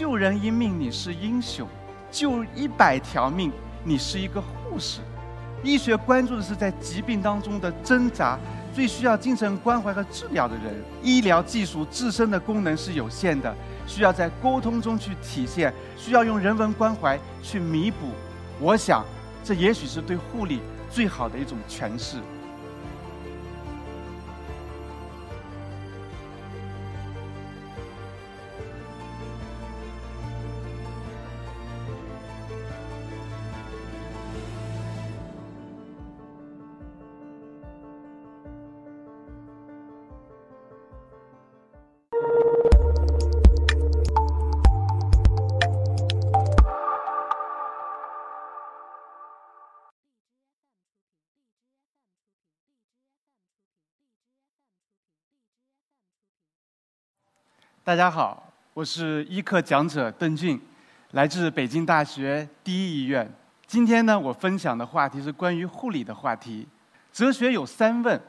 救人一命你是英雄，救一百条命你是一个护士。医学关注的是在疾病当中的挣扎，最需要精神关怀和治疗的人。医疗技术自身的功能是有限的，需要在沟通中去体现，需要用人文关怀去弥补。我想，这也许是对护理最好的一种诠释。大家好，我是医课讲者邓俊，来自北京大学第一医院。今天呢，我分享的话题是关于护理的话题。哲学有三问，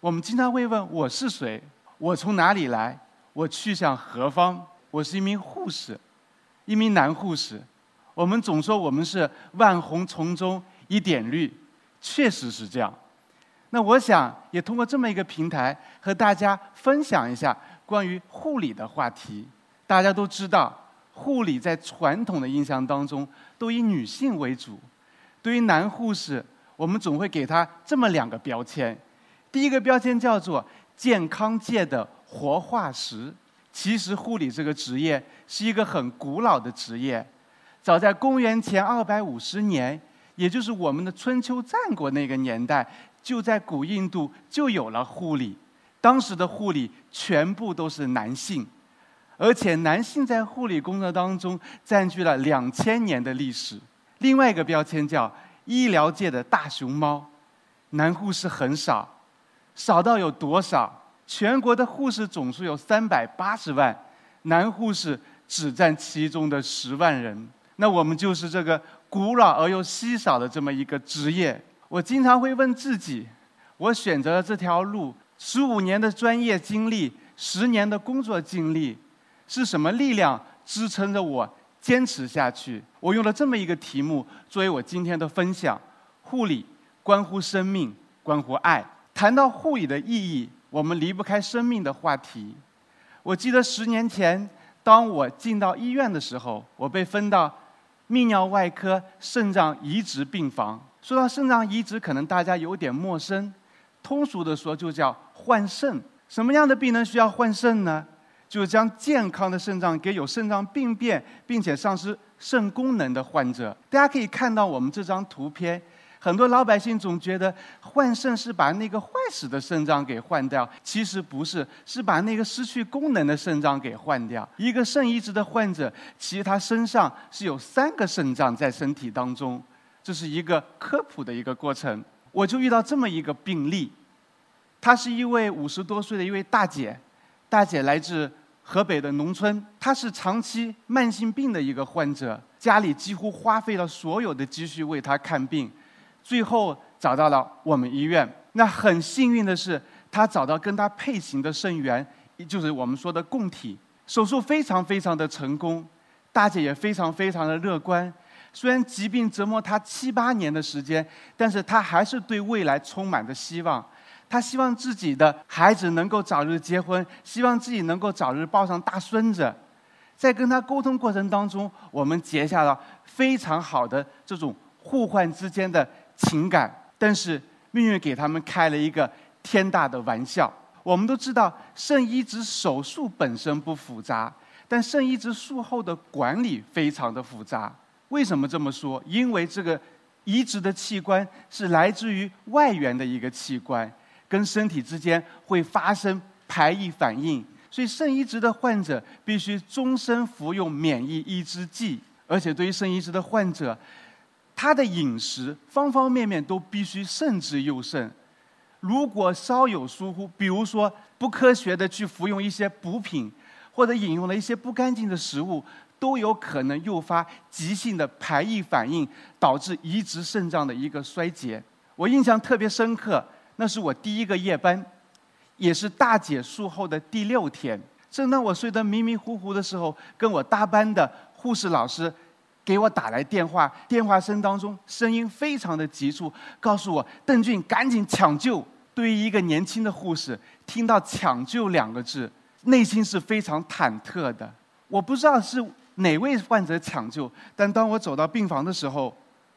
我们经常会问：我是谁？我从哪里来？我去向何方？我是一名护士，一名男护士。我们总说我们是万红丛中一点绿，确实是这样。那我想也通过这么一个平台和大家分享一下。关于护理的话题，大家都知道，护理在传统的印象当中都以女性为主。对于男护士，我们总会给他这么两个标签：第一个标签叫做健康界的活化石。其实，护理这个职业是一个很古老的职业，早在公元前二百五十年，也就是我们的春秋战国那个年代，就在古印度就有了护理。当时的护理全部都是男性，而且男性在护理工作当中占据了两千年的历史。另外一个标签叫医疗界的大熊猫，男护士很少，少到有多少？全国的护士总数有三百八十万，男护士只占其中的十万人。那我们就是这个古老而又稀少的这么一个职业。我经常会问自己：我选择了这条路。十五年的专业经历，十年的工作经历，是什么力量支撑着我坚持下去？我用了这么一个题目作为我今天的分享：护理关乎生命，关乎爱。谈到护理的意义，我们离不开生命的话题。我记得十年前，当我进到医院的时候，我被分到泌尿外科肾脏移植病房。说到肾脏移植，可能大家有点陌生。通俗的说，就叫换肾。什么样的病人需要换肾呢？就是将健康的肾脏给有肾脏病变并且丧失肾功能的患者。大家可以看到我们这张图片，很多老百姓总觉得换肾是把那个坏死的肾脏给换掉，其实不是，是把那个失去功能的肾脏给换掉。一个肾移植的患者，其实他身上是有三个肾脏在身体当中，这是一个科普的一个过程。我就遇到这么一个病例，她是一位五十多岁的一位大姐，大姐来自河北的农村，她是长期慢性病的一个患者，家里几乎花费了所有的积蓄为她看病，最后找到了我们医院。那很幸运的是，她找到跟她配型的肾源，就是我们说的供体，手术非常非常的成功，大姐也非常非常的乐观。虽然疾病折磨她七八年的时间，但是她还是对未来充满着希望。他希望自己的孩子能够早日结婚，希望自己能够早日抱上大孙子。在跟他沟通过程当中，我们结下了非常好的这种互换之间的情感。但是命运给他们开了一个天大的玩笑。我们都知道，肾移植手术本身不复杂，但肾移植术后的管理非常的复杂。为什么这么说？因为这个移植的器官是来自于外源的一个器官，跟身体之间会发生排异反应，所以肾移植的患者必须终身服用免疫抑制剂，而且对于肾移植的患者，他的饮食方方面面都必须慎之又慎。如果稍有疏忽，比如说不科学的去服用一些补品，或者饮用了一些不干净的食物。都有可能诱发急性的排异反应，导致移植肾脏的一个衰竭。我印象特别深刻，那是我第一个夜班，也是大姐术后的第六天。正当我睡得迷迷糊糊的时候，跟我搭班的护士老师给我打来电话，电话声当中声音非常的急促，告诉我邓俊赶紧抢救。对于一个年轻的护士，听到“抢救”两个字，内心是非常忐忑的。我不知道是哪位患者抢救，但当我走到病房的时候，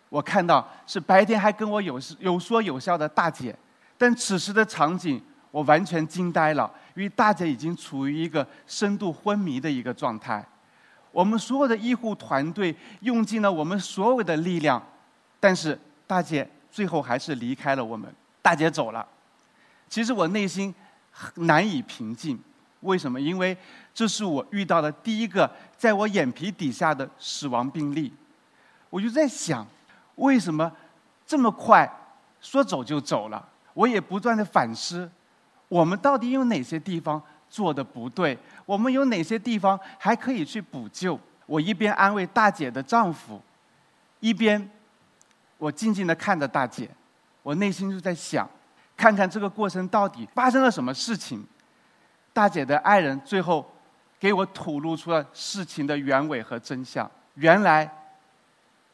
我看到是白天还跟我有有说有笑的大姐，但此时的场景我完全惊呆了，因为大姐已经处于一个深度昏迷的一个状态。我们所有的医护团队用尽了我们所有的力量，但是大姐最后还是离开了我们。大姐走了，其实我内心难以平静。为什么？因为这是我遇到的第一个在我眼皮底下的死亡病例。我就在想。为什么这么快说走就走了？我也不断的反思，我们到底有哪些地方做的不对？我们有哪些地方还可以去补救？我一边安慰大姐的丈夫，一边我静静的看着大姐，我内心就在想，看看这个过程到底发生了什么事情。大姐的爱人最后给我吐露出了事情的原委和真相，原来。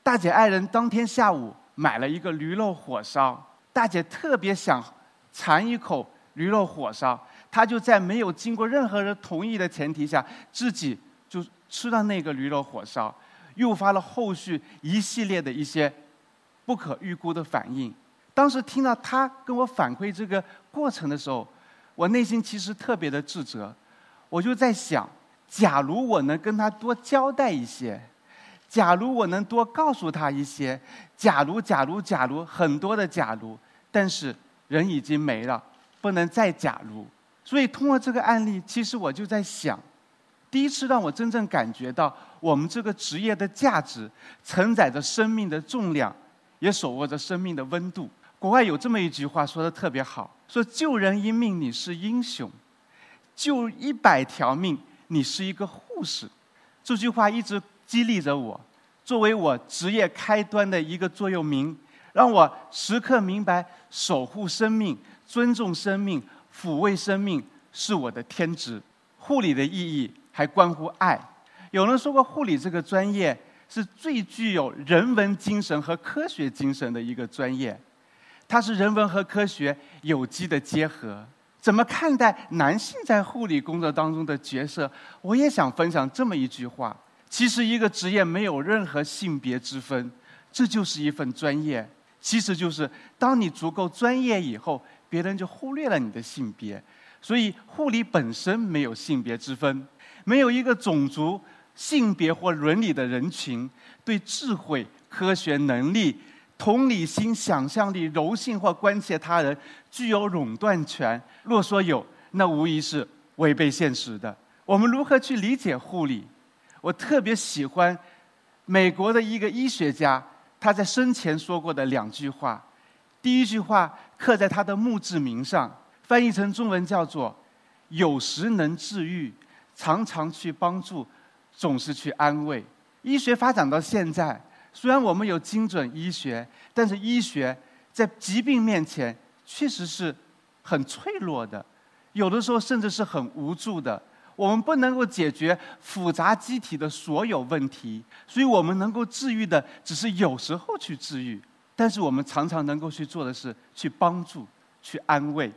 大姐爱人当天下午买了一个驴肉火烧，大姐特别想尝一口驴肉火烧，她就在没有经过任何人同意的前提下，自己就吃了那个驴肉火烧，诱发了后续一系列的一些不可预估的反应。当时听到她跟我反馈这个过程的时候，我内心其实特别的自责，我就在想，假如我能跟她多交代一些。假如我能多告诉他一些，假如假如假如很多的假如，但是人已经没了，不能再假如。所以通过这个案例，其实我就在想，第一次让我真正感觉到我们这个职业的价值，承载着生命的重量，也手握着生命的温度。国外有这么一句话说的特别好，说救人一命你是英雄，救一百条命你是一个护士。这句话一直。激励着我，作为我职业开端的一个座右铭，让我时刻明白守护生命、尊重生命、抚慰生命是我的天职。护理的意义还关乎爱。有人说过，护理这个专业是最具有人文精神和科学精神的一个专业，它是人文和科学有机的结合。怎么看待男性在护理工作当中的角色？我也想分享这么一句话。其实，一个职业没有任何性别之分，这就是一份专业。其实就是，当你足够专业以后，别人就忽略了你的性别。所以，护理本身没有性别之分，没有一个种族、性别或伦理的人群对智慧、科学能力、同理心、想象力、柔性或关切他人具有垄断权。若说有，那无疑是违背现实的。我们如何去理解护理？我特别喜欢美国的一个医学家，他在生前说过的两句话。第一句话刻在他的墓志铭上，翻译成中文叫做“有时能治愈，常常去帮助，总是去安慰”。医学发展到现在，虽然我们有精准医学，但是医学在疾病面前确实是很脆弱的，有的时候甚至是很无助的。我们不能够解决复杂机体的所有问题，所以我们能够治愈的只是有时候去治愈，但是我们常常能够去做的是去帮助、去安慰。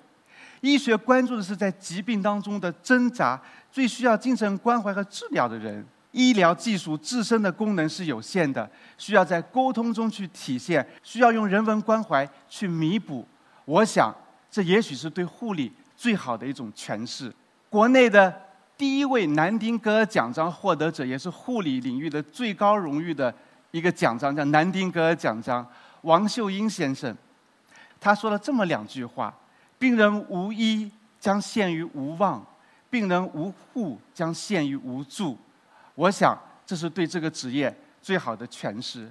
医学关注的是在疾病当中的挣扎，最需要精神关怀和治疗的人。医疗技术自身的功能是有限的，需要在沟通中去体现，需要用人文关怀去弥补。我想，这也许是对护理最好的一种诠释。国内的。第一位南丁格尔奖章获得者，也是护理领域的最高荣誉的一个奖章，叫南丁格尔奖章。王秀英先生，他说了这么两句话：“病人无医将陷于无望，病人无护将陷于无助。”我想，这是对这个职业最好的诠释。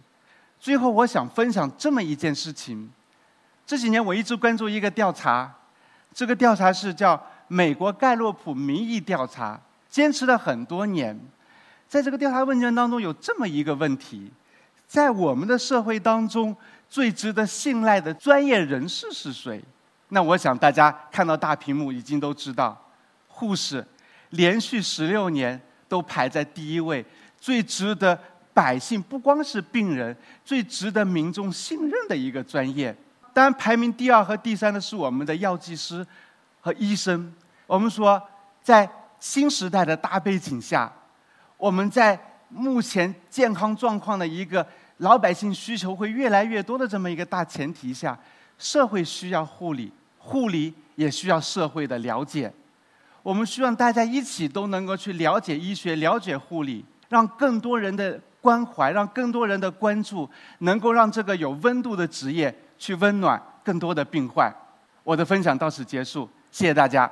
最后，我想分享这么一件事情：这几年我一直关注一个调查，这个调查是叫。美国盖洛普民意调查坚持了很多年，在这个调查问卷当中有这么一个问题：在我们的社会当中，最值得信赖的专业人士是谁？那我想大家看到大屏幕已经都知道，护士连续十六年都排在第一位，最值得百姓不光是病人，最值得民众信任的一个专业。当然，排名第二和第三的是我们的药剂师和医生。我们说，在新时代的大背景下，我们在目前健康状况的一个老百姓需求会越来越多的这么一个大前提下，社会需要护理，护理也需要社会的了解。我们希望大家一起都能够去了解医学、了解护理，让更多人的关怀、让更多人的关注，能够让这个有温度的职业去温暖更多的病患。我的分享到此结束，谢谢大家。